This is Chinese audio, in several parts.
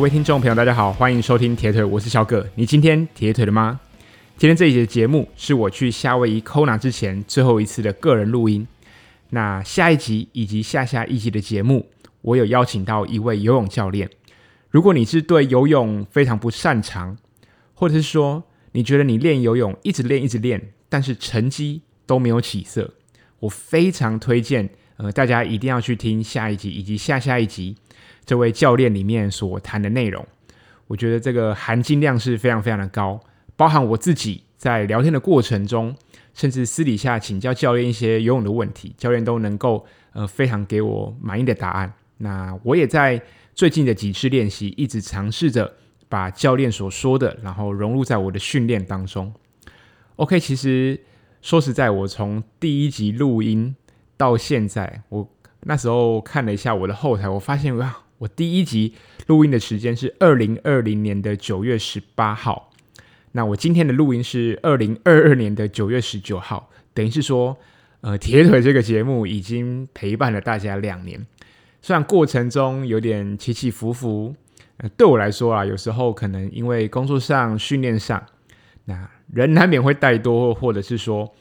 各位听众朋友，大家好，欢迎收听铁腿，我是小葛。你今天铁腿了吗？今天这一节节目是我去夏威夷 Kona 之前最后一次的个人录音。那下一集以及下下一集的节目，我有邀请到一位游泳教练。如果你是对游泳非常不擅长，或者是说你觉得你练游泳一直练一直练，但是成绩都没有起色，我非常推荐呃大家一定要去听下一集以及下下一集。这位教练里面所谈的内容，我觉得这个含金量是非常非常的高，包含我自己在聊天的过程中，甚至私底下请教教练一些游泳的问题，教练都能够呃非常给我满意的答案。那我也在最近的几次练习，一直尝试着把教练所说的，然后融入在我的训练当中。OK，其实说实在，我从第一集录音到现在，我那时候看了一下我的后台，我发现哇。我第一集录音的时间是二零二零年的九月十八号，那我今天的录音是二零二二年的九月十九号，等于是说，呃，铁腿这个节目已经陪伴了大家两年，虽然过程中有点起起伏伏，呃，对我来说啊，有时候可能因为工作上、训练上，那人难免会怠多，或者是说，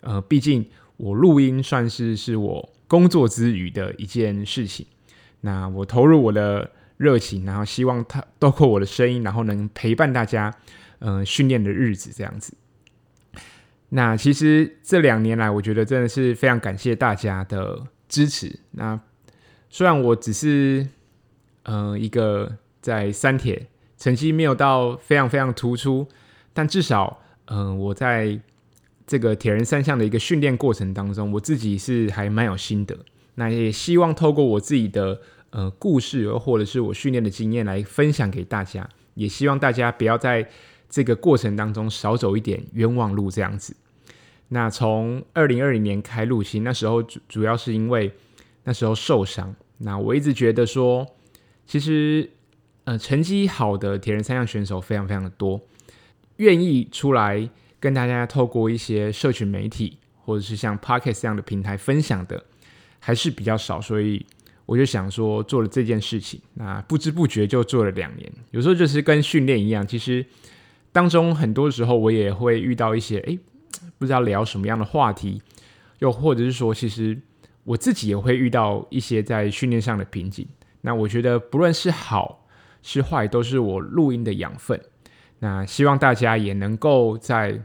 呃，毕竟我录音算是是我工作之余的一件事情。那我投入我的热情，然后希望他包括我的声音，然后能陪伴大家，嗯、训练的日子这样子。那其实这两年来，我觉得真的是非常感谢大家的支持。那虽然我只是，呃，一个在三铁成绩没有到非常非常突出，但至少，嗯、我在这个铁人三项的一个训练过程当中，我自己是还蛮有心得。那也希望透过我自己的呃故事，或者是我训练的经验来分享给大家，也希望大家不要在这个过程当中少走一点冤枉路这样子。那从二零二零年开录，其实那时候主主要是因为那时候受伤。那我一直觉得说，其实呃成绩好的铁人三项选手非常非常的多，愿意出来跟大家透过一些社群媒体或者是像 Podcast 这样的平台分享的。还是比较少，所以我就想说做了这件事情，那不知不觉就做了两年。有时候就是跟训练一样，其实当中很多时候我也会遇到一些诶，不知道聊什么样的话题，又或者是说，其实我自己也会遇到一些在训练上的瓶颈。那我觉得不论是好是坏，都是我录音的养分。那希望大家也能够在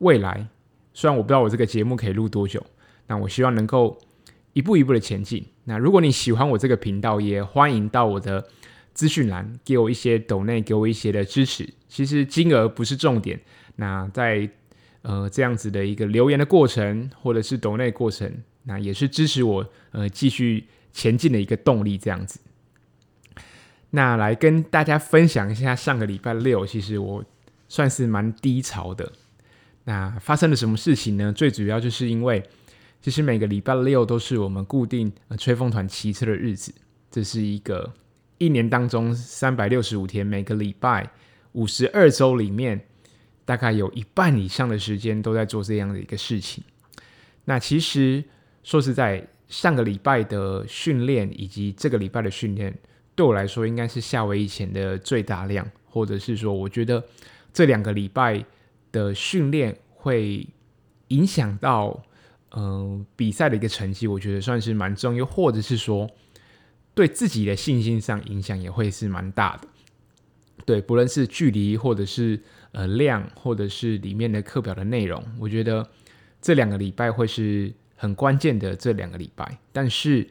未来，虽然我不知道我这个节目可以录多久，那我希望能够。一步一步的前进。那如果你喜欢我这个频道，也欢迎到我的资讯栏给我一些抖内，给我一些的支持。其实金额不是重点。那在呃这样子的一个留言的过程，或者是抖内过程，那也是支持我呃继续前进的一个动力。这样子。那来跟大家分享一下，上个礼拜六，其实我算是蛮低潮的。那发生了什么事情呢？最主要就是因为。其实每个礼拜六都是我们固定吹风团骑车的日子，这是一个一年当中三百六十五天，每个礼拜五十二周里面，大概有一半以上的时间都在做这样的一个事情。那其实说实在，上个礼拜的训练以及这个礼拜的训练，对我来说应该是夏威夷前的最大量，或者是说，我觉得这两个礼拜的训练会影响到。嗯、比赛的一个成绩，我觉得算是蛮重要，或者是说对自己的信心上影响也会是蛮大的。对，不论是距离，或者是呃量，或者是里面的课表的内容，我觉得这两个礼拜会是很关键的这两个礼拜。但是，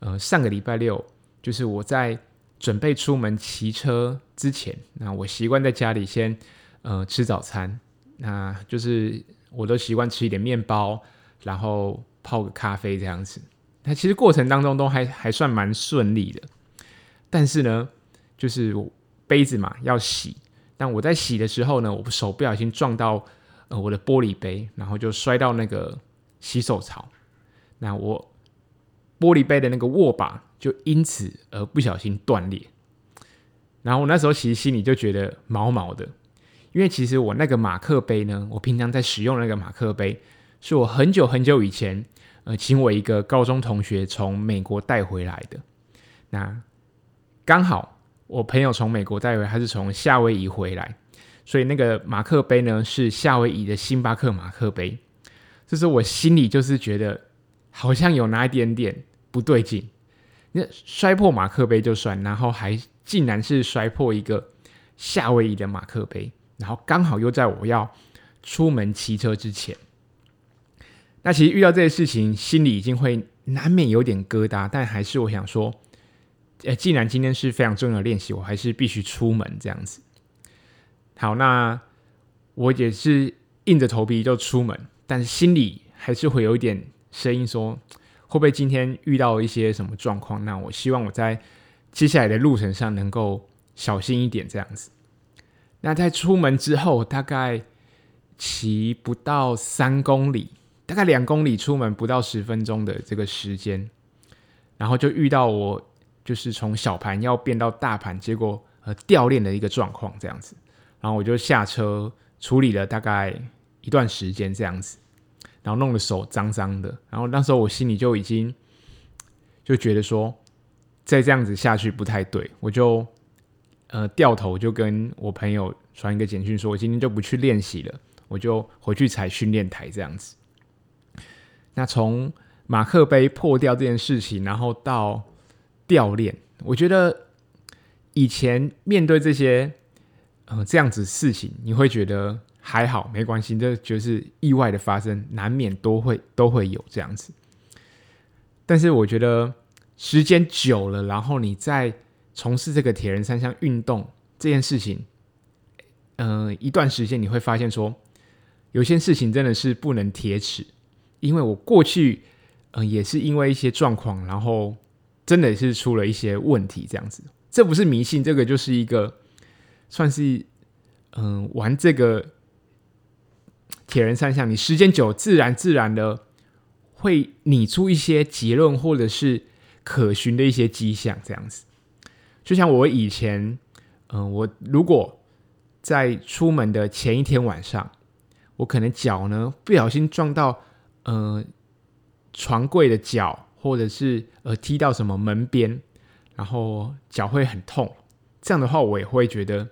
呃，上个礼拜六就是我在准备出门骑车之前，那我习惯在家里先呃吃早餐，那就是我都习惯吃一点面包。然后泡个咖啡这样子，那其实过程当中都还还算蛮顺利的。但是呢，就是杯子嘛要洗，但我在洗的时候呢，我手不小心撞到呃我的玻璃杯，然后就摔到那个洗手槽。那我玻璃杯的那个握把就因此而不小心断裂。然后我那时候其实心里就觉得毛毛的，因为其实我那个马克杯呢，我平常在使用那个马克杯。是我很久很久以前，呃，请我一个高中同学从美国带回来的。那刚好我朋友从美国带回，他是从夏威夷回来，所以那个马克杯呢是夏威夷的星巴克马克杯。这是我心里就是觉得好像有哪一点点不对劲。那摔破马克杯就算，然后还竟然是摔破一个夏威夷的马克杯，然后刚好又在我要出门骑车之前。那其实遇到这些事情，心里已经会难免有点疙瘩，但还是我想说，呃，既然今天是非常重要的练习，我还是必须出门这样子。好，那我也是硬着头皮就出门，但是心里还是会有一点声音说，会不会今天遇到一些什么状况？那我希望我在接下来的路程上能够小心一点这样子。那在出门之后，大概骑不到三公里。大概两公里出门不到十分钟的这个时间，然后就遇到我就是从小盘要变到大盘，结果呃掉链的一个状况这样子，然后我就下车处理了大概一段时间这样子，然后弄得手脏脏的，然后那时候我心里就已经就觉得说再这样子下去不太对，我就呃掉头就跟我朋友传一个简讯说，我今天就不去练习了，我就回去踩训练台这样子。那从马克杯破掉这件事情，然后到掉链，我觉得以前面对这些呃这样子事情，你会觉得还好，没关系，这就是意外的发生，难免都会都会有这样子。但是我觉得时间久了，然后你在从事这个铁人三项运动这件事情，嗯、呃，一段时间你会发现说，有些事情真的是不能铁齿。因为我过去，嗯、也是因为一些状况，然后真的是出了一些问题，这样子。这不是迷信，这个就是一个算是，嗯、玩这个铁人三项，你时间久，自然自然的会拟出一些结论，或者是可循的一些迹象，这样子。就像我以前，嗯、我如果在出门的前一天晚上，我可能脚呢不小心撞到。呃，床柜的脚，或者是呃踢到什么门边，然后脚会很痛。这样的话，我也会觉得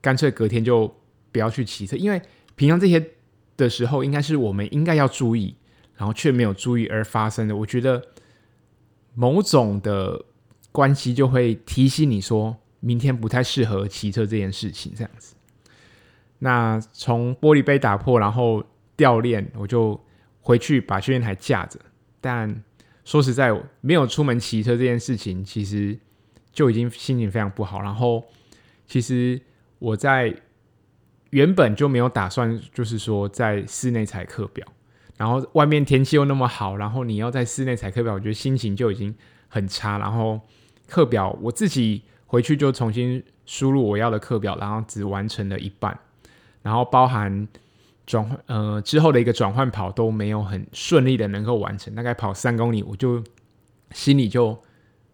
干脆隔天就不要去骑车，因为平常这些的时候，应该是我们应该要注意，然后却没有注意而发生的。我觉得某种的关系就会提醒你说，明天不太适合骑车这件事情。这样子，那从玻璃杯打破，然后掉链，我就。回去把训练台架着，但说实在，没有出门骑车这件事情，其实就已经心情非常不好。然后，其实我在原本就没有打算，就是说在室内踩课表。然后外面天气又那么好，然后你要在室内踩课表，我觉得心情就已经很差。然后课表我自己回去就重新输入我要的课表，然后只完成了一半，然后包含。转换呃之后的一个转换跑都没有很顺利的能够完成，大概跑三公里，我就心里就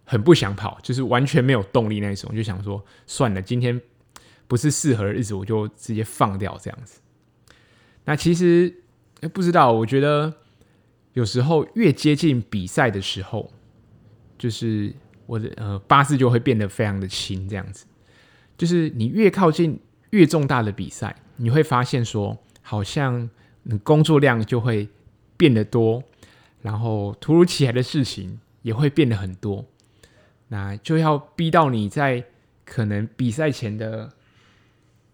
很不想跑，就是完全没有动力那一种，就想说算了，今天不是适合的日子，我就直接放掉这样子。那其实不知道，我觉得有时候越接近比赛的时候，就是我的呃八字就会变得非常的轻，这样子，就是你越靠近越重大的比赛，你会发现说。好像工作量就会变得多，然后突如其来的事情也会变得很多，那就要逼到你在可能比赛前的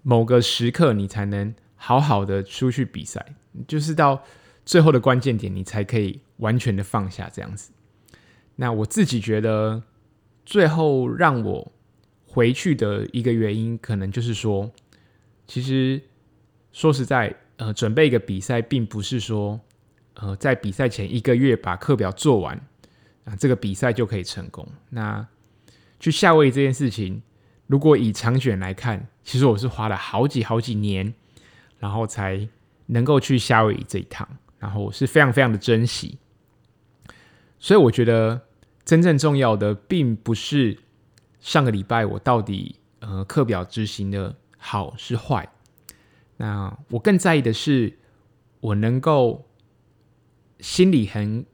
某个时刻，你才能好好的出去比赛，就是到最后的关键点，你才可以完全的放下这样子。那我自己觉得，最后让我回去的一个原因，可能就是说，其实。说实在，呃，准备一个比赛，并不是说，呃，在比赛前一个月把课表做完，啊，这个比赛就可以成功。那去夏威夷这件事情，如果以长远来看，其实我是花了好几好几年，然后才能够去夏威夷这一趟，然后我是非常非常的珍惜。所以我觉得真正重要的，并不是上个礼拜我到底呃课表执行的好是坏。那我更在意的是，我能够心里很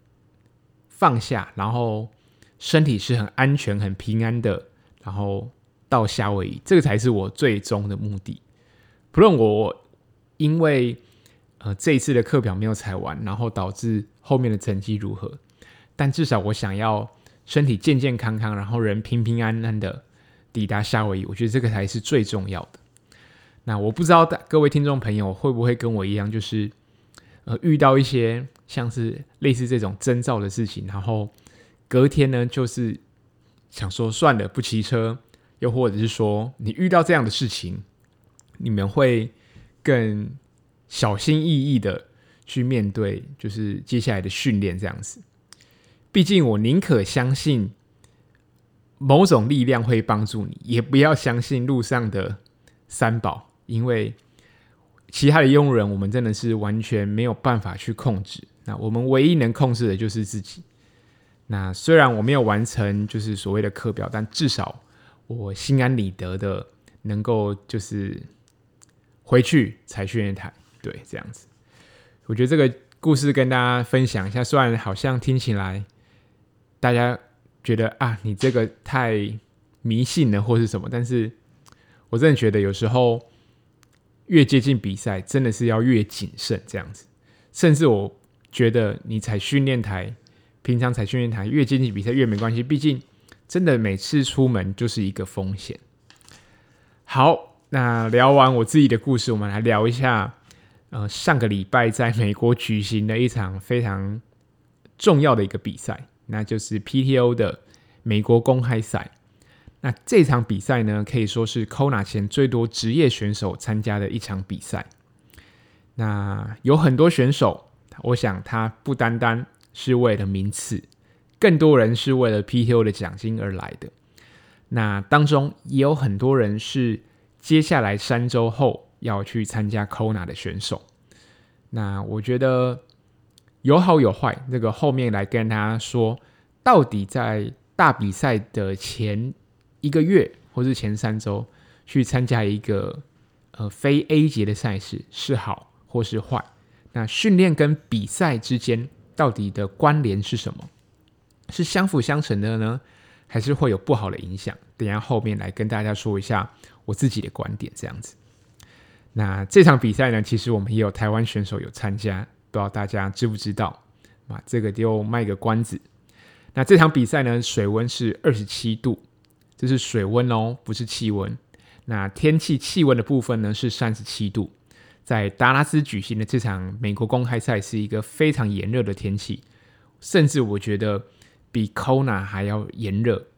放下，然后身体是很安全、很平安的，然后到夏威夷，这个才是我最终的目的。不论我因为呃这一次的课表没有踩完，然后导致后面的成绩如何，但至少我想要身体健健康康，然后人平平安安的抵达夏威夷。我觉得这个才是最重要的。那我不知道各位听众朋友会不会跟我一样，就是呃遇到一些像是类似这种征兆的事情，然后隔天呢就是想说算了不骑车，又或者是说你遇到这样的事情，你们会更小心翼翼的去面对，就是接下来的训练这样子。毕竟我宁可相信某种力量会帮助你，也不要相信路上的三宝。因为其他的佣人，我们真的是完全没有办法去控制。那我们唯一能控制的就是自己。那虽然我没有完成就是所谓的课表，但至少我心安理得的能够就是回去踩训练台。对，这样子。我觉得这个故事跟大家分享一下，虽然好像听起来大家觉得啊，你这个太迷信了或是什么，但是我真的觉得有时候。越接近比赛，真的是要越谨慎这样子。甚至我觉得，你踩训练台，平常踩训练台越接近比赛越没关系。毕竟，真的每次出门就是一个风险。好，那聊完我自己的故事，我们来聊一下，呃，上个礼拜在美国举行的一场非常重要的一个比赛，那就是 PTO 的美国公开赛。那这场比赛呢，可以说是 Kona 前最多职业选手参加的一场比赛。那有很多选手，我想他不单单是为了名次，更多人是为了 PTO 的奖金而来的。那当中也有很多人是接下来三周后要去参加 Kona 的选手。那我觉得有好有坏，那个后面来跟大家说，到底在大比赛的前。一个月或是前三周去参加一个呃非 A 级的赛事是好或是坏？那训练跟比赛之间到底的关联是什么？是相辅相成的呢，还是会有不好的影响？等下后面来跟大家说一下我自己的观点，这样子。那这场比赛呢，其实我们也有台湾选手有参加，不知道大家知不知道？啊，这个就卖个关子。那这场比赛呢，水温是二十七度。这是水温哦，不是气温。那天气气温的部分呢，是三十七度。在达拉斯举行的这场美国公开赛是一个非常炎热的天气，甚至我觉得比 Kona 还要炎热。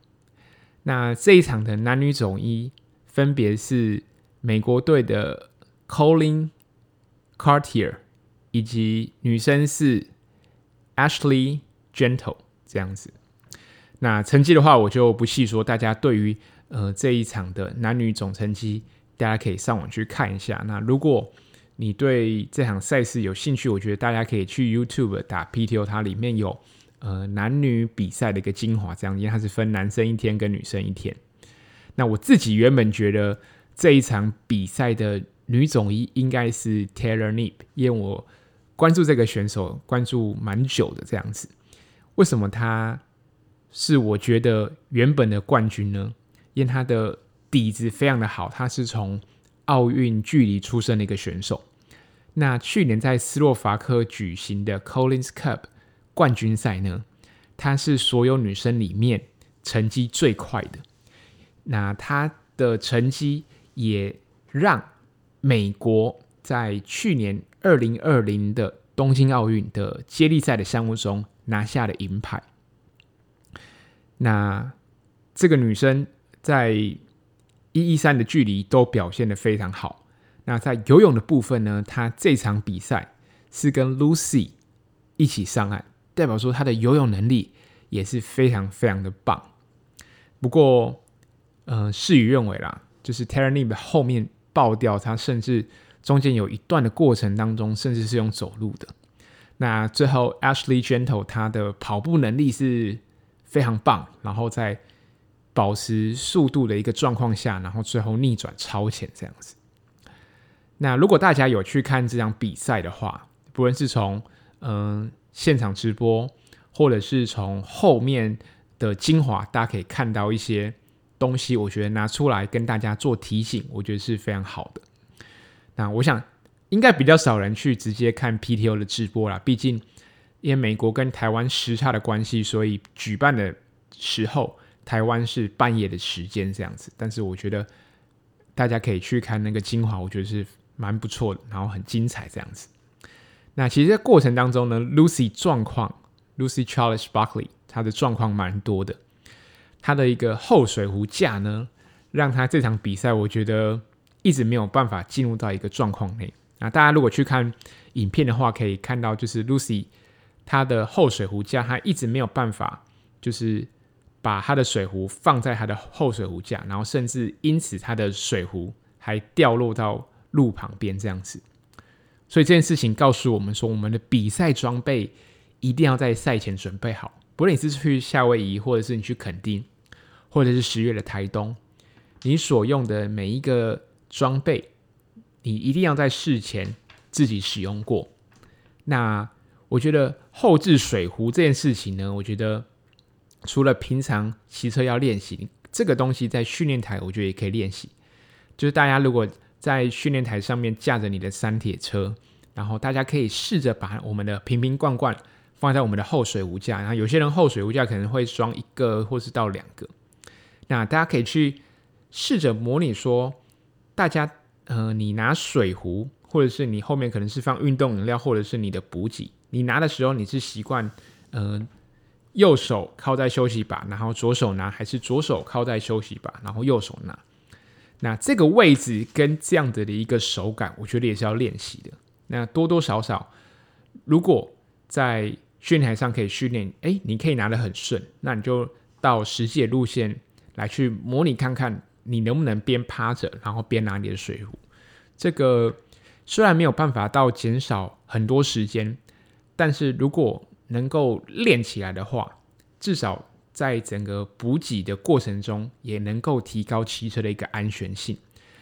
那这一场的男女总一分别是美国队的 Colin Cartier 以及女生是 Ashley Gentle 这样子。那成绩的话，我就不细说。大家对于呃这一场的男女总成绩，大家可以上网去看一下。那如果你对这场赛事有兴趣，我觉得大家可以去 YouTube 打 PTO，它里面有呃男女比赛的一个精华，这样，因为它是分男生一天跟女生一天。那我自己原本觉得这一场比赛的女总一应该是 Taylor Nip，因为我关注这个选手关注蛮久的这样子。为什么他？是我觉得原本的冠军呢，因为他的底子非常的好，他是从奥运距离出身的一个选手。那去年在斯洛伐克举行的 Collins Cup 冠军赛呢，他是所有女生里面成绩最快的。那他的成绩也让美国在去年二零二零的东京奥运的接力赛的项目中拿下了银牌。那这个女生在一一三的距离都表现得非常好。那在游泳的部分呢，她这场比赛是跟 Lucy 一起上岸，代表说她的游泳能力也是非常非常的棒。不过，呃，事与愿违啦，就是 Taylor Knibb 后面爆掉，她甚至中间有一段的过程当中，甚至是用走路的。那最后 Ashley Gentle 她的跑步能力是。非常棒，然后在保持速度的一个状况下，然后最后逆转超前这样子。那如果大家有去看这场比赛的话，不论是从嗯、呃、现场直播，或者是从后面的精华，大家可以看到一些东西，我觉得拿出来跟大家做提醒，我觉得是非常好的。那我想应该比较少人去直接看 PTO 的直播啦，毕竟因为美国跟台湾时差的关系，所以举办的时候台湾是半夜的时间这样子。但是我觉得大家可以去看那个精华，我觉得是蛮不错的，然后很精彩这样子。那其实，在过程当中呢，Lucy 状况，Lucy Charles Buckley，她的状况蛮多的。她的一个后水壶架呢，让她这场比赛，我觉得一直没有办法进入到一个状况内。那大家如果去看影片的话，可以看到，就是 Lucy 它的后水壶架，它一直没有办法，就是把她的水壶放在她的后水壶架，然后甚至因此她的水壶还掉落到路旁边这样子。所以这件事情告诉我们说，我们的比赛装备一定要在赛前准备好。不论你是去夏威夷，或者是你去垦丁，或者是十月的台东，你所用的每一个装备，你一定要在事前自己使用过。那我觉得后置水壶这件事情呢，我觉得除了平常骑车要练习，这个东西在训练台，我觉得也可以练习。就是大家如果在训练台上面架着你的三铁车，然后大家可以试着把我们的瓶瓶罐罐放在我们的后水壶架。然后有些人后水壶架可能会装一个或是到两个。那大家可以去试着模拟说，大家呃，你拿水壶，或者是你后面可能是放运动饮料，或者是你的补给，你拿的时候你是习惯呃右手靠在休息把，然后左手拿，还是左手靠在休息把，然后右手拿？那这个位置跟这样子的一个手感，我觉得也是要练习的。那多多少少，如果在训练台上可以训练，哎，你可以拿得很顺，那你就到实际的路线来去模拟看看，你能不能边趴着，然后边拿你的水壶。这个虽然没有办法到减少很多时间，但是如果能够练起来的话，至少。在整个补给的过程中，也能够提高骑车的一个安全性。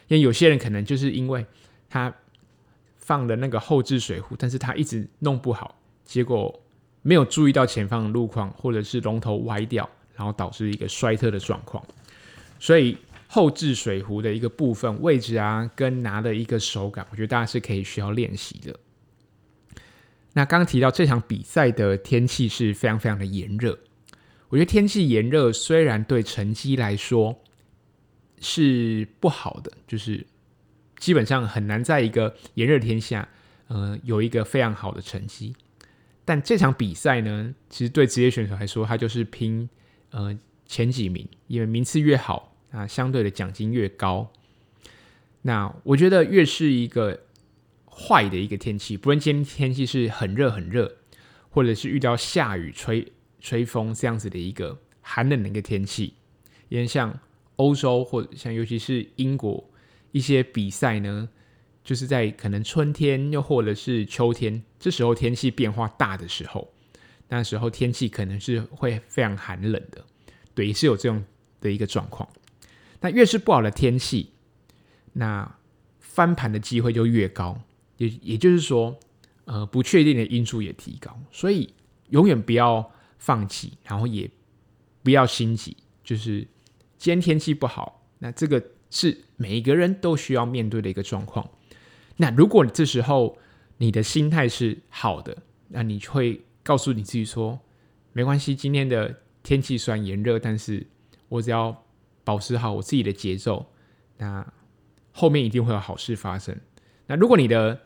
因为有些人可能就是因为他放的那个后置水壶，但是他一直弄不好，结果没有注意到前方的路况，或者是龙头歪掉，然后导致一个摔车的状况。所以后置水壶的一个部分位置啊，跟拿的一个手感，我觉得大家是可以需要练习的。那刚刚提到这场比赛的天气是非常非常的炎热。我觉得天气炎热，虽然对成绩来说是不好的，就是基本上很难在一个炎热天下，呃，有一个非常好的成绩。但这场比赛呢，其实对职业选手来说，他就是拼呃前几名，因为名次越好，啊，相对的奖金越高。那我觉得越是一个坏的一个天气，不论今天天气是很热很热，或者是遇到下雨吹。吹风这样子的一个寒冷的一个天气，因为像欧洲或者像尤其是英国一些比赛呢，就是在可能春天又或者是秋天，这时候天气变化大的时候，那时候天气可能是会非常寒冷的，对，也是有这种的一个状况。那越是不好的天气，那翻盘的机会就越高，也也就是说，呃，不确定的因素也提高，所以永远不要。放弃，然后也不要心急。就是今天天气不好，那这个是每一个人都需要面对的一个状况。那如果你这时候你的心态是好的，那你会告诉你自己说：没关系，今天的天气虽然炎热，但是我只要保持好我自己的节奏，那后面一定会有好事发生。那如果你的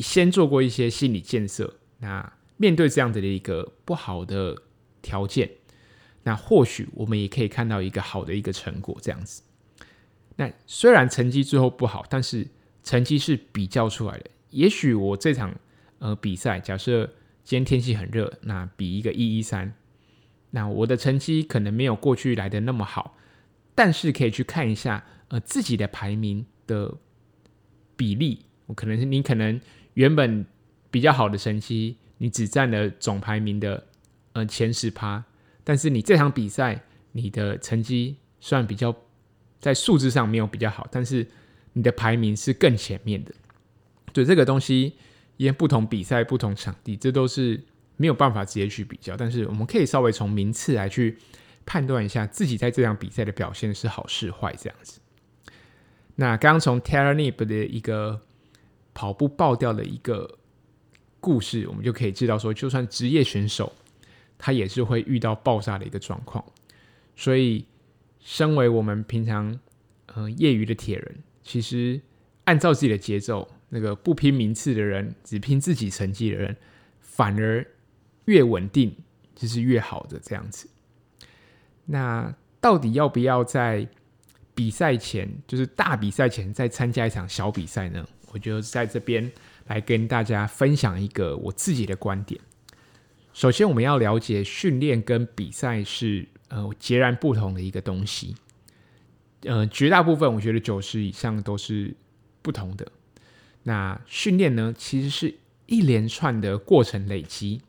先做过一些心理建设，那。面对这样子的一个不好的条件，那或许我们也可以看到一个好的一个成果。这样子，那虽然成绩最后不好，但是成绩是比较出来的。也许我这场呃比赛，假设今天天气很热，那比一个一一三，那我的成绩可能没有过去来的那么好，但是可以去看一下呃自己的排名的比例。可能是你可能原本比较好的成绩。你只占了总排名的呃前十趴，但是你这场比赛你的成绩虽然比较在数字上没有比较好，但是你的排名是更前面的。对这个东西，因为不同比赛、不同场地，这都是没有办法直接去比较。但是我们可以稍微从名次来去判断一下自己在这场比赛的表现是好是坏这样子。那刚刚从 t e r a n i p 的一个跑步爆掉的一个故事，我们就可以知道说，就算职业选手，他也是会遇到爆炸的一个状况。所以，身为我们平常嗯、呃、业余的铁人，其实按照自己的节奏，那个不拼名次的人，只拼自己成绩的人，反而越稳定就是越好的这样子。那到底要不要在比赛前，就是大比赛前再参加一场小比赛呢？我就在这边来跟大家分享一个我自己的观点。首先，我们要了解训练跟比赛是呃截然不同的一个东西。呃，绝大部分我觉得九十以上都是不同的。那训练呢，其实是一连串的过程累积。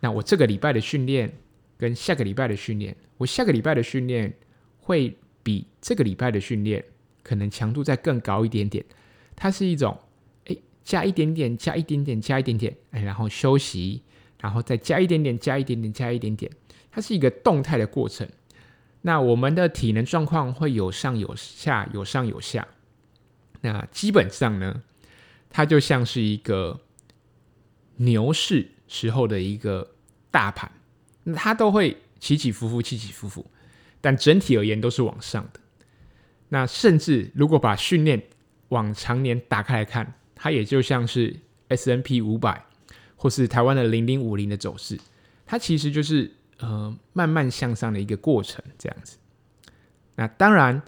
那我这个礼拜的训练跟下个礼拜的训练，我下个礼拜的训练会比这个礼拜的训练可能强度再更高一点点，它是一种诶加一点点加一点点加一点点哎，然后休息，然后再加一点点加一点点加一点点，它是一个动态的过程。那我们的体能状况会有上有下，有上有下。那基本上呢，它就像是一个牛市时候的一个大盘，那它都会起起伏伏，起起伏伏。但整体而言都是往上的。那甚至如果把训练往常年打开来看，它也就像是 S N P 五百或是台湾的零零五零的走势，它其实就是呃慢慢向上的一个过程这样子。那当然，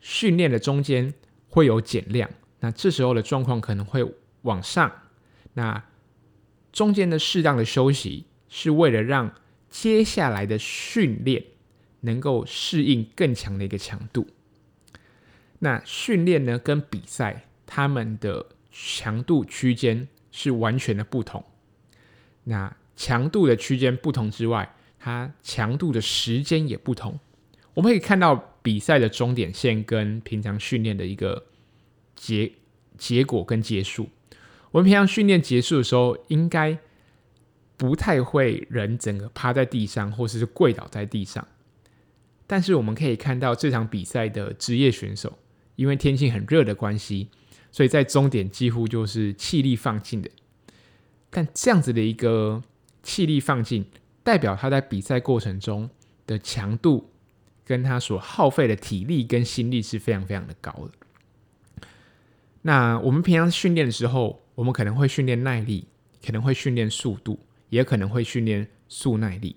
训练的中间会有减量，那这时候的状况可能会往上。那中间的适当的休息，是为了让接下来的训练。能够适应更强的一个强度。那训练呢，跟比赛他们的强度区间是完全的不同。那强度的区间不同之外，它强度的时间也不同。我们可以看到比赛的终点线跟平常训练的一个结结果跟结束。我们平常训练结束的时候，应该不太会人整个趴在地上，或者是跪倒在地上。但是我们可以看到这场比赛的职业选手，因为天气很热的关系，所以在终点几乎就是气力放尽的。但这样子的一个气力放尽，代表他在比赛过程中的强度，跟他所耗费的体力跟心力是非常非常的高的。那我们平常训练的时候，我们可能会训练耐力，可能会训练速度，也可能会训练速耐力。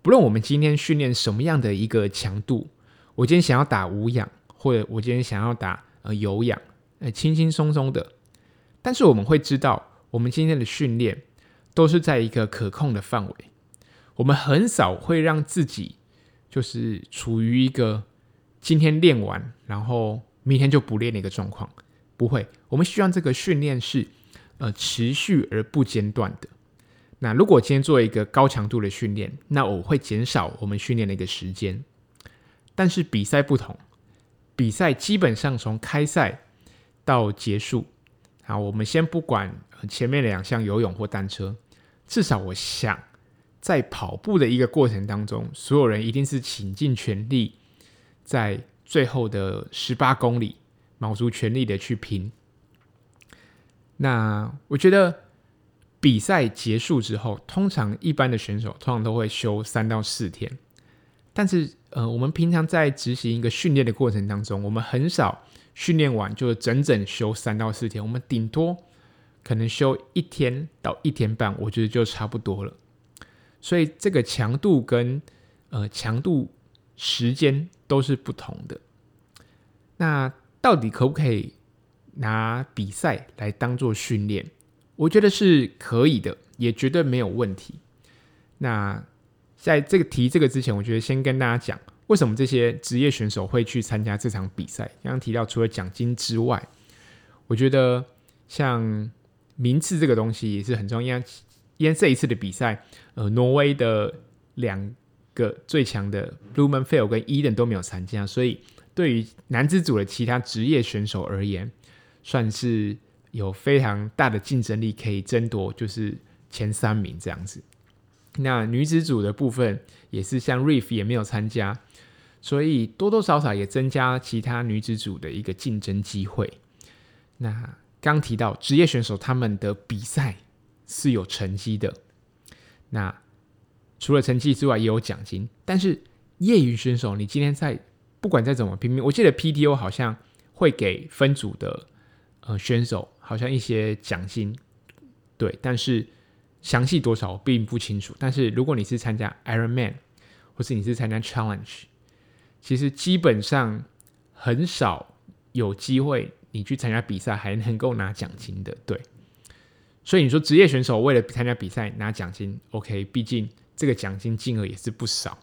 不论我们今天训练什么样的一个强度，我今天想要打无氧，或者我今天想要打呃有氧，呃轻轻松松的，但是我们会知道，我们今天的训练都是在一个可控的范围，我们很少会让自己就是处于一个今天练完，然后明天就不练的一个状况，不会，我们希望这个训练是呃持续而不间断的。那如果今天做一个高强度的训练，那我会减少我们训练的一个时间。但是比赛不同，比赛基本上从开赛到结束，啊，我们先不管前面两项游泳或单车，至少我想在跑步的一个过程当中，所有人一定是倾尽全力，在最后的十八公里，卯足全力的去拼。那我觉得。比赛结束之后，通常一般的选手通常都会休三到四天。但是，呃，我们平常在执行一个训练的过程当中，我们很少训练完就整整休三到四天，我们顶多可能休一天到一天半，我觉得就差不多了。所以，这个强度跟呃强度时间都是不同的。那到底可不可以拿比赛来当做训练？我觉得是可以的，也绝对没有问题。那在这个提这个之前，我觉得先跟大家讲，为什么这些职业选手会去参加这场比赛。刚刚提到，除了奖金之外，我觉得像名次这个东西也是很重要。因为这一次的比赛，呃，挪威的两个最强的 Blumenfeld 跟 Eden 都没有参加，所以对于男子组的其他职业选手而言，算是。有非常大的竞争力可以争夺，就是前三名这样子。那女子组的部分也是像 Reef 也没有参加，所以多多少少也增加其他女子组的一个竞争机会。那刚提到职业选手他们的比赛是有成绩的，那除了成绩之外也有奖金，但是业余选手你今天在不管再怎么拼命，我记得 PTO 好像会给分组的呃选手好像一些奖金，对，但是。详细多少我并不清楚，但是如果你是参加 Ironman，或是你是参加 Challenge，其实基本上很少有机会你去参加比赛还能够拿奖金的。对，所以你说职业选手为了参加比赛拿奖金，OK，毕竟这个奖金金额也是不少。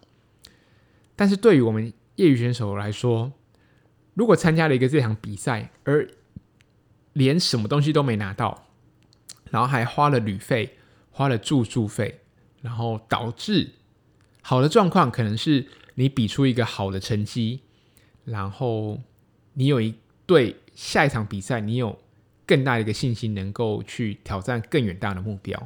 但是对于我们业余选手来说，如果参加了一个这场比赛，而连什么东西都没拿到，然后还花了旅费。花了住宿费，然后导致好的状况可能是你比出一个好的成绩，然后你有一对下一场比赛，你有更大的一个信心，能够去挑战更远大的目标。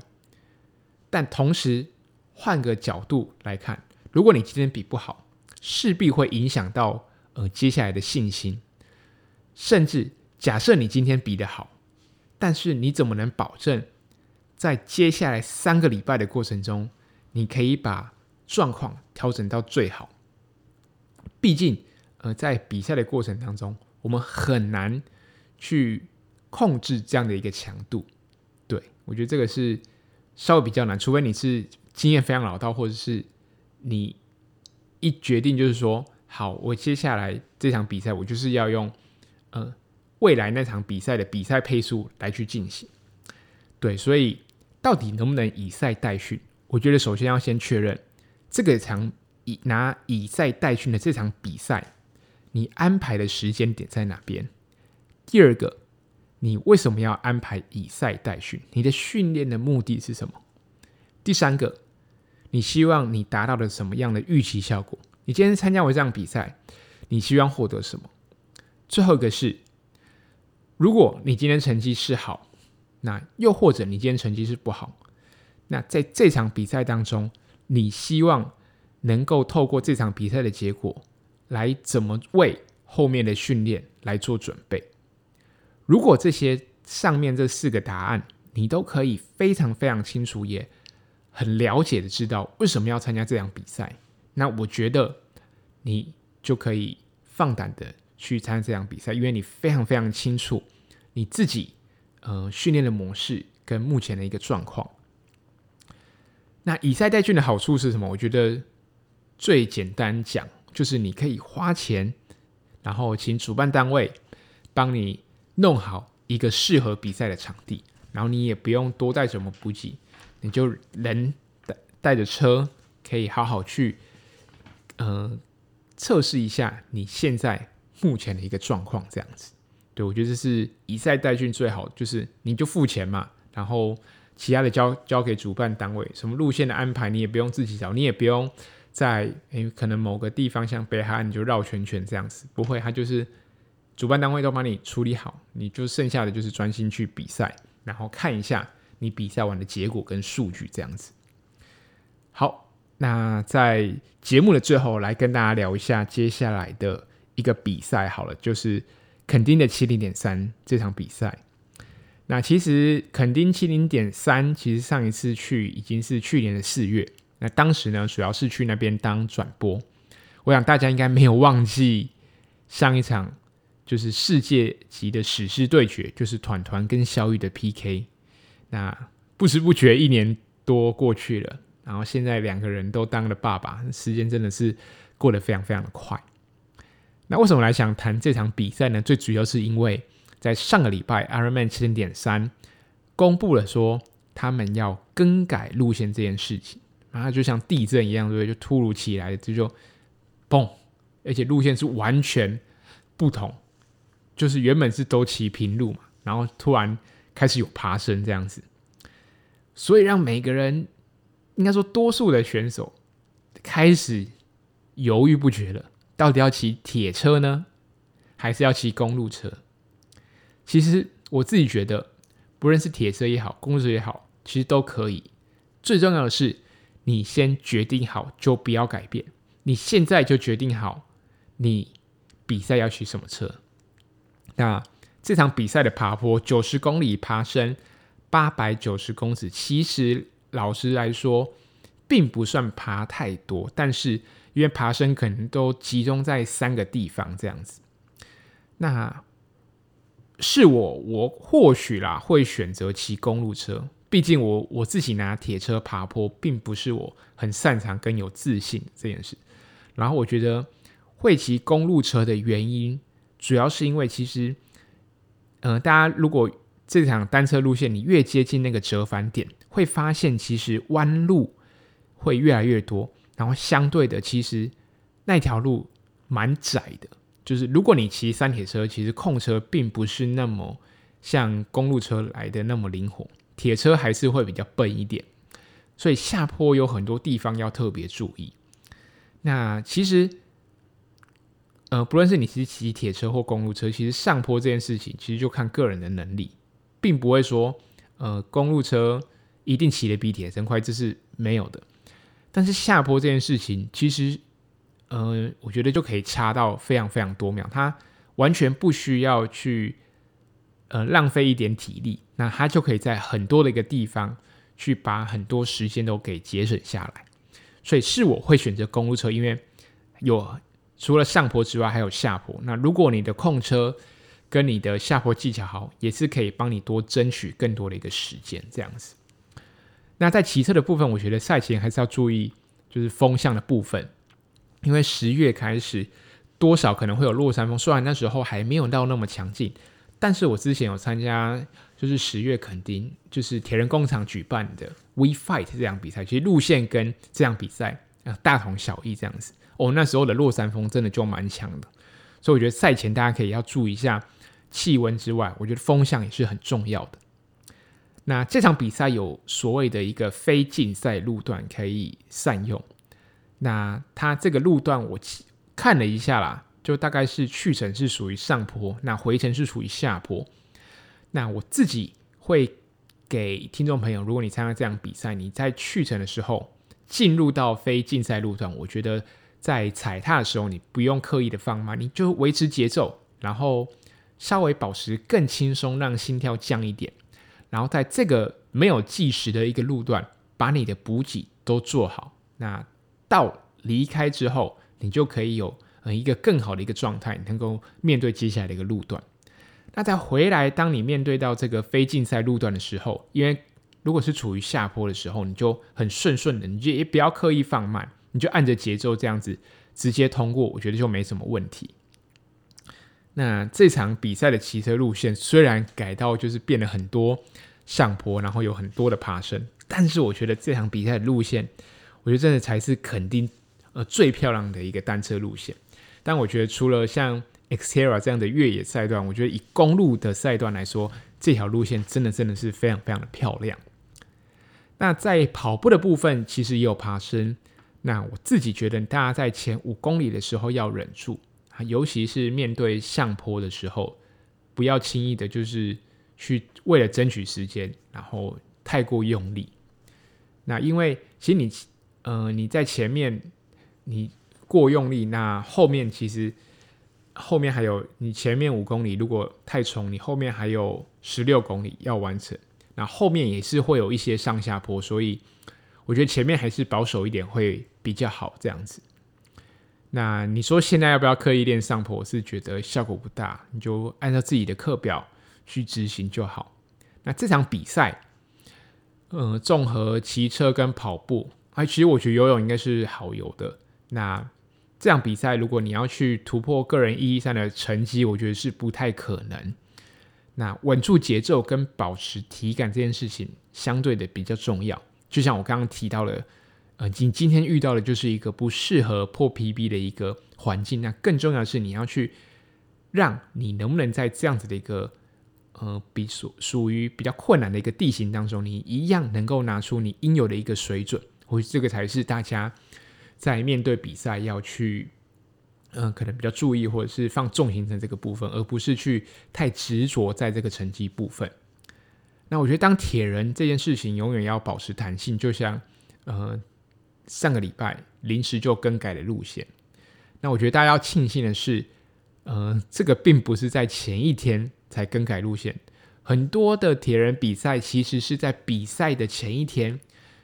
但同时换个角度来看，如果你今天比不好，势必会影响到呃接下来的信心。甚至假设你今天比得好，但是你怎么能保证？在接下来三个礼拜的过程中，你可以把状况调整到最好。毕竟，呃，在比赛的过程当中，我们很难去控制这样的一个强度。对，我觉得这个是稍微比较难，除非你是经验非常老道，或者是你一决定就是说，好，我接下来这场比赛，我就是要用呃未来那场比赛的比赛配速来去进行。对，所以。到底能不能以赛代训？我觉得首先要先确认这个场以拿以赛代训的这场比赛，你安排的时间点在哪边？第二个，你为什么要安排以赛代训？你的训练的目的是什么？第三个，你希望你达到了什么样的预期效果？你今天参加完这场比赛，你希望获得什么？最后一个是，如果你今天成绩是好。那又或者你今天成绩是不好，那在这场比赛当中，你希望能够透过这场比赛的结果，来怎么为后面的训练来做准备？如果这些上面这四个答案你都可以非常非常清楚，也很了解的知道为什么要参加这场比赛，那我觉得你就可以放胆的去参加这场比赛，因为你非常非常清楚你自己。呃，训练的模式跟目前的一个状况。那以赛代训的好处是什么？我觉得最简单讲，就是你可以花钱，然后请主办单位帮你弄好一个适合比赛的场地，然后你也不用多带什么补给，你就人带带着车，可以好好去呃测试一下你现在目前的一个状况，这样子。对，我觉得这是以赛代训最好，就是你就付钱嘛，然后其他的交交给主办单位，什么路线的安排你也不用自己找，你也不用在诶可能某个地方像北海岸你就绕圈圈这样子，不会，他就是主办单位都帮你处理好，你就剩下的就是专心去比赛，然后看一下你比赛完的结果跟数据这样子。好，那在节目的最后来跟大家聊一下接下来的一个比赛好了，就是。垦丁的七零点三这场比赛，那其实垦丁七零点三其实上一次去已经是去年的四月，那当时呢主要是去那边当转播。我想大家应该没有忘记上一场就是世界级的史诗对决，就是团团跟小雨的 PK。那不知不觉一年多过去了，然后现在两个人都当了爸爸，时间真的是过得非常非常的快。那为什么来想谈这场比赛呢？最主要是因为在上个礼拜，Ironman 七零点三公布了说他们要更改路线这件事情，然后就像地震一样，对不对？就突如其来的这就嘣，而且路线是完全不同，就是原本是都骑平路嘛，然后突然开始有爬升这样子，所以让每个人应该说多数的选手开始犹豫不决了。到底要骑铁车呢，还是要骑公路车？其实我自己觉得，不论是铁车也好，公路车也好，其实都可以。最重要的是，你先决定好就不要改变，你现在就决定好你比赛要骑什么车。那这场比赛的爬坡九十公里爬升八百九十公尺，其实老实来说并不算爬太多，但是因为爬升可能都集中在三个地方这样子。那是我，我或许啦会选择骑公路车，毕竟我我自己拿铁车爬坡，并不是我很擅长跟有自信这件事。然后我觉得会骑公路车的原因，主要是因为其实，呃，大家如果这场单车路线你越接近那个折返点，会发现其实弯路会越来越多，然后相对的，其实那条路蛮窄的。就是如果你骑三铁车，其实控车并不是那么像公路车来的那么灵活，铁车还是会比较笨一点，所以下坡有很多地方要特别注意。那其实，呃，不论是你骑骑铁车或公路车，其实上坡这件事情，其实就看个人的能力，并不会说，呃，公路车一定骑的比铁车快，这是没有的。但是下坡这件事情，其实。呃，我觉得就可以差到非常非常多秒，它完全不需要去呃浪费一点体力，那它就可以在很多的一个地方去把很多时间都给节省下来。所以是我会选择公路车，因为有除了上坡之外还有下坡。那如果你的控车跟你的下坡技巧好，也是可以帮你多争取更多的一个时间这样子。那在骑车的部分，我觉得赛前还是要注意，就是风向的部分。因为十月开始，多少可能会有落山风，虽然那时候还没有到那么强劲，但是我之前有参加，就是十月垦丁，就是铁人工厂举办的 We Fight 这样比赛，其实路线跟这样比赛啊大同小异这样子。哦，那时候的落山风真的就蛮强的，所以我觉得赛前大家可以要注意一下气温之外，我觉得风向也是很重要的。那这场比赛有所谓的一个非竞赛路段可以善用。那它这个路段我看了一下啦，就大概是去程是属于上坡，那回程是属于下坡。那我自己会给听众朋友，如果你参加这样比赛，你在去程的时候进入到非竞赛路段，我觉得在踩踏的时候，你不用刻意的放慢，你就维持节奏，然后稍微保持更轻松，让心跳降一点，然后在这个没有计时的一个路段，把你的补给都做好。那到离开之后，你就可以有呃一个更好的一个状态，能够面对接下来的一个路段。那再回来，当你面对到这个非竞赛路段的时候，因为如果是处于下坡的时候，你就很顺顺的，你就也不要刻意放慢，你就按着节奏这样子直接通过，我觉得就没什么问题。那这场比赛的骑车路线虽然改到就是变了很多上坡，然后有很多的爬升，但是我觉得这场比赛的路线。我觉得真的才是肯定呃最漂亮的一个单车路线，但我觉得除了像 Xterra 这样的越野赛段，我觉得以公路的赛段来说，这条路线真的真的是非常非常的漂亮。那在跑步的部分，其实也有爬升。那我自己觉得，大家在前五公里的时候要忍住，尤其是面对上坡的时候，不要轻易的，就是去为了争取时间，然后太过用力。那因为其实你。呃，你在前面你过用力，那后面其实后面还有你前面五公里，如果太冲，你后面还有十六公里要完成，那后面也是会有一些上下坡，所以我觉得前面还是保守一点会比较好，这样子。那你说现在要不要刻意练上坡？我是觉得效果不大，你就按照自己的课表去执行就好。那这场比赛，呃，综合骑车跟跑步。哎，其实我觉得游泳应该是好游的。那这样比赛，如果你要去突破个人意义上的成绩，我觉得是不太可能。那稳住节奏跟保持体感这件事情，相对的比较重要。就像我刚刚提到了，呃，今今天遇到的就是一个不适合破 PB 的一个环境。那更重要的是，你要去让你能不能在这样子的一个呃，比属属于比较困难的一个地形当中，你一样能够拿出你应有的一个水准。或许这个才是大家在面对比赛要去，嗯、可能比较注意或者是放重心在这个部分，而不是去太执着在这个成绩部分。那我觉得当铁人这件事情永远要保持弹性，就像呃上个礼拜临时就更改了路线。那我觉得大家要庆幸的是，呃，这个并不是在前一天才更改路线，很多的铁人比赛其实是在比赛的前一天，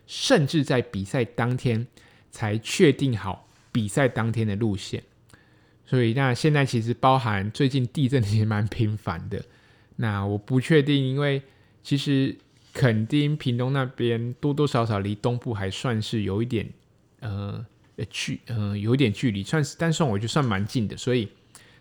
甚至在比赛当天才确定好比赛当天的路线。所以，那现在其实包含最近地震其实蛮频繁的。那我不确定，因为其实垦丁、屏东那边多多少少离东部还算是有一点呃距，呃有一点距离，算是但算我觉得算蛮近的。所以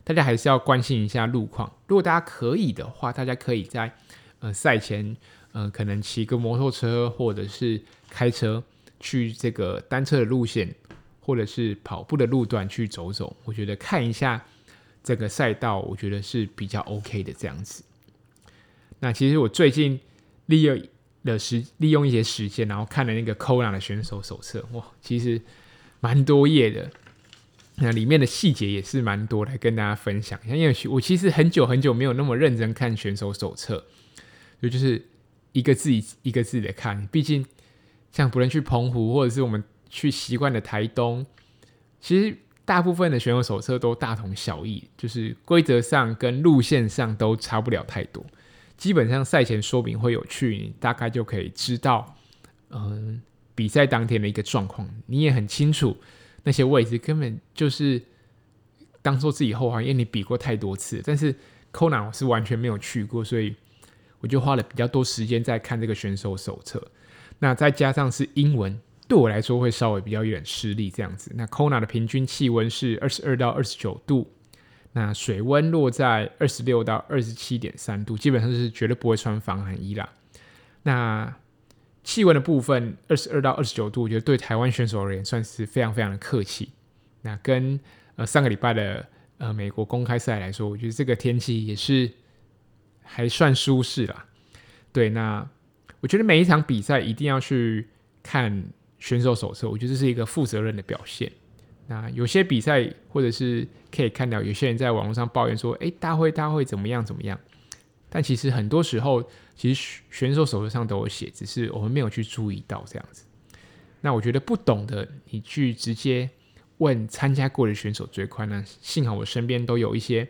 大家还是要关心一下路况。如果大家可以的话，大家可以在呃赛前，呃可能骑个摩托车或者是开车去这个单车的路线。或者是跑步的路段去走走，我觉得看一下这个赛道，我觉得是比较 OK 的这样子。那其实我最近利用了时利用一些时间，然后看了那个 Kona 的选手手册，哇，其实蛮多页的。那里面的细节也是蛮多，来跟大家分享一下。因为我其实很久很久没有那么认真看选手手册，所以就是一个字一个字的看。毕竟像不论去澎湖或者是我们。去习惯的台东，其实大部分的选手手册都大同小异，就是规则上跟路线上都差不了太多。基本上赛前说明会有去，你大概就可以知道，嗯，比赛当天的一个状况。你也很清楚那些位置根本就是当做自己后话，因为你比过太多次。但是 Kona 我是完全没有去过，所以我就花了比较多时间在看这个选手手册。那再加上是英文。对我来说会稍微比较有点吃力这样子。那 Kona 的平均气温是二十二到二十九度，那水温落在二十六到二十七点三度，基本上是绝对不会穿防寒衣啦。那气温的部分，二十二到二十九度，我觉得对台湾选手而言算是非常非常的客气。那跟呃上个礼拜的呃美国公开赛来说，我觉得这个天气也是还算舒适啦。对，那我觉得每一场比赛一定要去看。选手手册，我觉得这是一个负责任的表现。那有些比赛，或者是可以看到有些人在网络上抱怨说：“诶，大会大会怎么样怎么样？”但其实很多时候，其实选手手册上都有写，只是我们没有去注意到这样子。那我觉得不懂的，你去直接问参加过的选手最快。那幸好我身边都有一些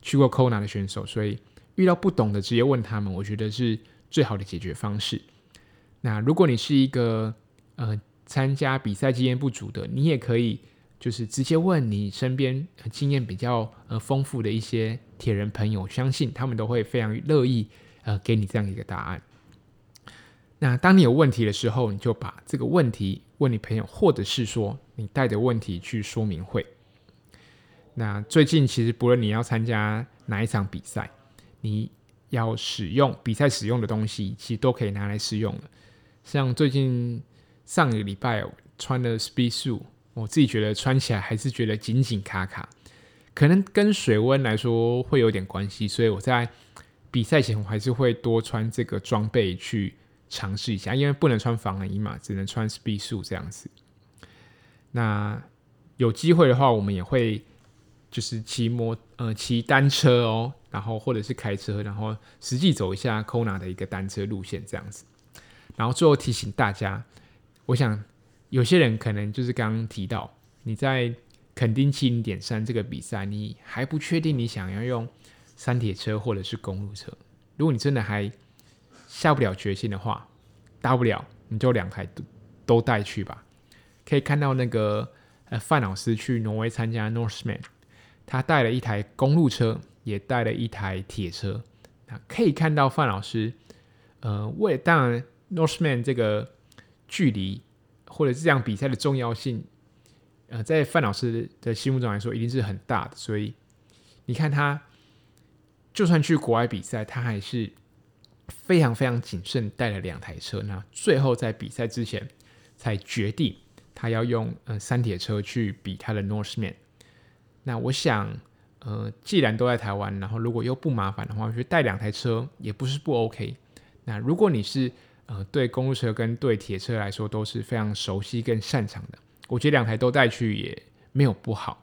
去过 Kona 的选手，所以遇到不懂的直接问他们，我觉得是最好的解决方式。那如果你是一个呃。参加比赛经验不足的，你也可以就是直接问你身边经验比较呃丰富的一些铁人朋友，相信他们都会非常乐意呃给你这样一个答案。那当你有问题的时候，你就把这个问题问你朋友，或者是说你带着问题去说明会。那最近其实不论你要参加哪一场比赛，你要使用比赛使用的东西，其实都可以拿来试用的。像最近。上个礼拜穿的 Speed Shoe，我自己觉得穿起来还是觉得紧紧卡卡，可能跟水温来说会有点关系，所以我在比赛前我还是会多穿这个装备去尝试一下，因为不能穿防寒衣嘛，只能穿 Speed Shoe 这样子。那有机会的话，我们也会就是骑摩呃骑单车哦，然后或者是开车，然后实际走一下 Kona 的一个单车路线这样子。然后最后提醒大家。我想，有些人可能就是刚刚提到，你在垦丁七零点三这个比赛，你还不确定你想要用三铁车或者是公路车。如果你真的还下不了决心的话，大不了你就两台都都带去吧。可以看到那个呃范老师去挪威参加 Northman，他带了一台公路车，也带了一台铁车。那可以看到范老师，呃，为当然 Northman 这个。距离或者这样比赛的重要性，呃，在范老师的心目中来说，一定是很大的。所以你看他，就算去国外比赛，他还是非常非常谨慎，带了两台车。那最后在比赛之前才决定，他要用呃三铁车去比他的 Norseman。那我想，呃，既然都在台湾，然后如果又不麻烦的话，我觉得带两台车也不是不 OK。那如果你是呃，对公路车跟对铁车来说都是非常熟悉跟擅长的，我觉得两台都带去也没有不好。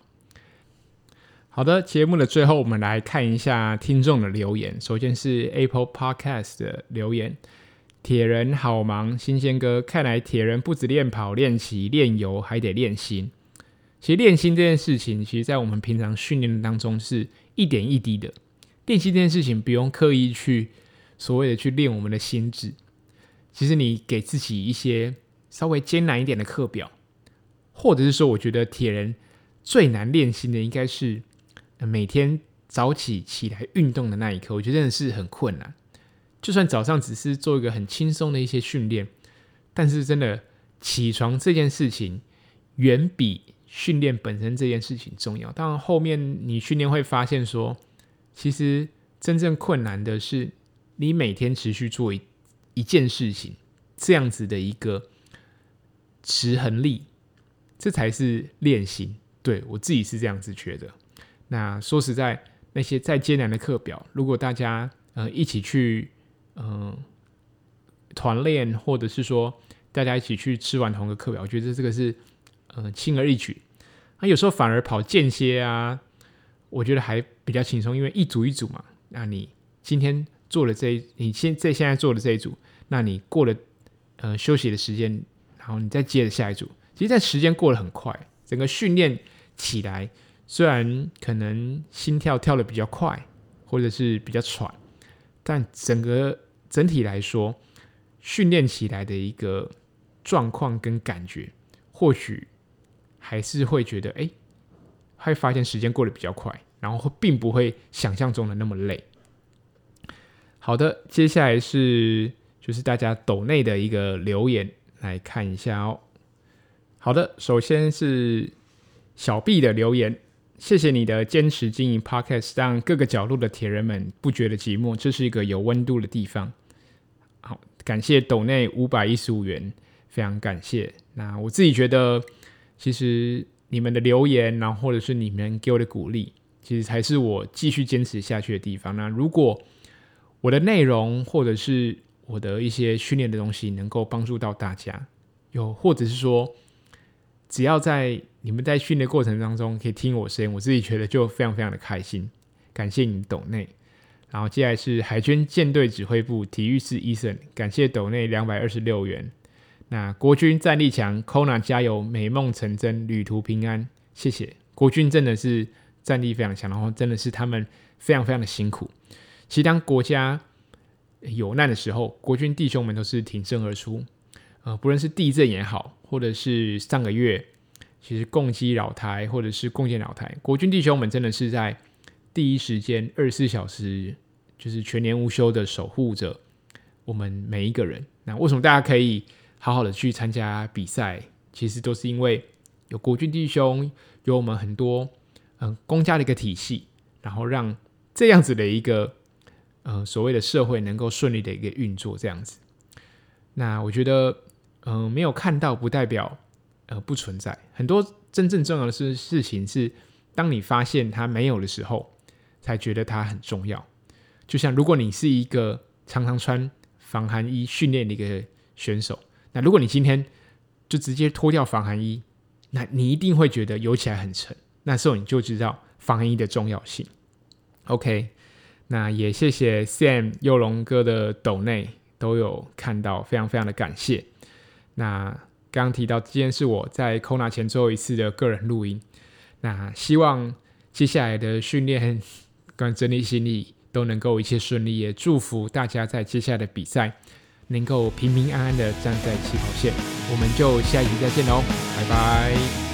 好的，节目的最后，我们来看一下听众的留言。首先是 Apple Podcast 的留言，铁人好忙，新鲜哥，看来铁人不止练跑、练骑、练游，还得练心。其实练心这件事情，其实在我们平常训练当中是一点一滴的。练习这件事情不用刻意去所谓的去练我们的心智，其实你给自己一些稍微艰难一点的课表，或者是说，我觉得铁人最难练心的应该是每天早起起来运动的那一刻，我觉得真的是很困难。就算早上只是做一个很轻松的一些训练，但是真的起床这件事情远比训练本身这件事情重要。当然后面你训练会发现说。其实真正困难的是，你每天持续做一一件事情，这样子的一个持恒力，这才是练习。对，我自己是这样子觉得。那说实在，那些再艰难的课表，如果大家呃一起去嗯、团练，或者是说大家一起去吃完同一个课表，我觉得这个是呃轻而易举。那有时候反而跑间歇啊。我觉得还比较轻松，因为一组一组嘛。那你今天做了这一，你现在现在做的这一组，那你过了呃休息的时间，然后你再接着下一组。其实，在时间过得很快，整个训练起来，虽然可能心跳跳得比较快，或者是比较喘，但整个整体来说，训练起来的一个状况跟感觉，或许还是会觉得哎。会发现时间过得比较快，然后并不会想象中的那么累。好的，接下来是就是大家抖内的一个留言，来看一下哦。好的，首先是小 B 的留言，谢谢你的坚持经营 Podcast，让各个角落的铁人们不觉得寂寞，这是一个有温度的地方。好，感谢抖内五百一十五元，非常感谢。那我自己觉得，其实。你们的留言，然后或者是你们给我的鼓励，其实才是我继续坚持下去的地方。那如果我的内容或者是我的一些训练的东西能够帮助到大家，又或者是说，只要在你们在训练过程当中可以听我声音，我自己觉得就非常非常的开心。感谢你抖内，然后接下来是海军舰队指挥部体育室医生，感谢斗内两百二十六元。那国军战力强，Kona 加油，美梦成真，旅途平安。谢谢国军，真的是战力非常强，然后真的是他们非常非常的辛苦。其实当国家有难的时候，国军弟兄们都是挺身而出。呃，不论是地震也好，或者是上个月其实共击扰台，或者是共建扰台，国军弟兄们真的是在第一时间二十四小时，就是全年无休的守护着我们每一个人。那为什么大家可以？好好的去参加比赛，其实都是因为有国军弟兄，有我们很多嗯公家的一个体系，然后让这样子的一个呃所谓的社会能够顺利的一个运作这样子。那我觉得嗯、没有看到不代表呃不存在，很多真正重要的事事情是当你发现它没有的时候，才觉得它很重要。就像如果你是一个常常穿防寒衣训练的一个选手。那如果你今天就直接脱掉防寒衣，那你一定会觉得游起来很沉。那时候你就知道防寒衣的重要性。OK，那也谢谢 Sam 佑龙哥的抖内都有看到，非常非常的感谢。那刚提到今天是我在 Kona 前最后一次的个人录音，那希望接下来的训练跟整理行李都能够一切顺利，也祝福大家在接下来的比赛。能够平平安安的站在起跑线，我们就下一集再见喽，拜拜。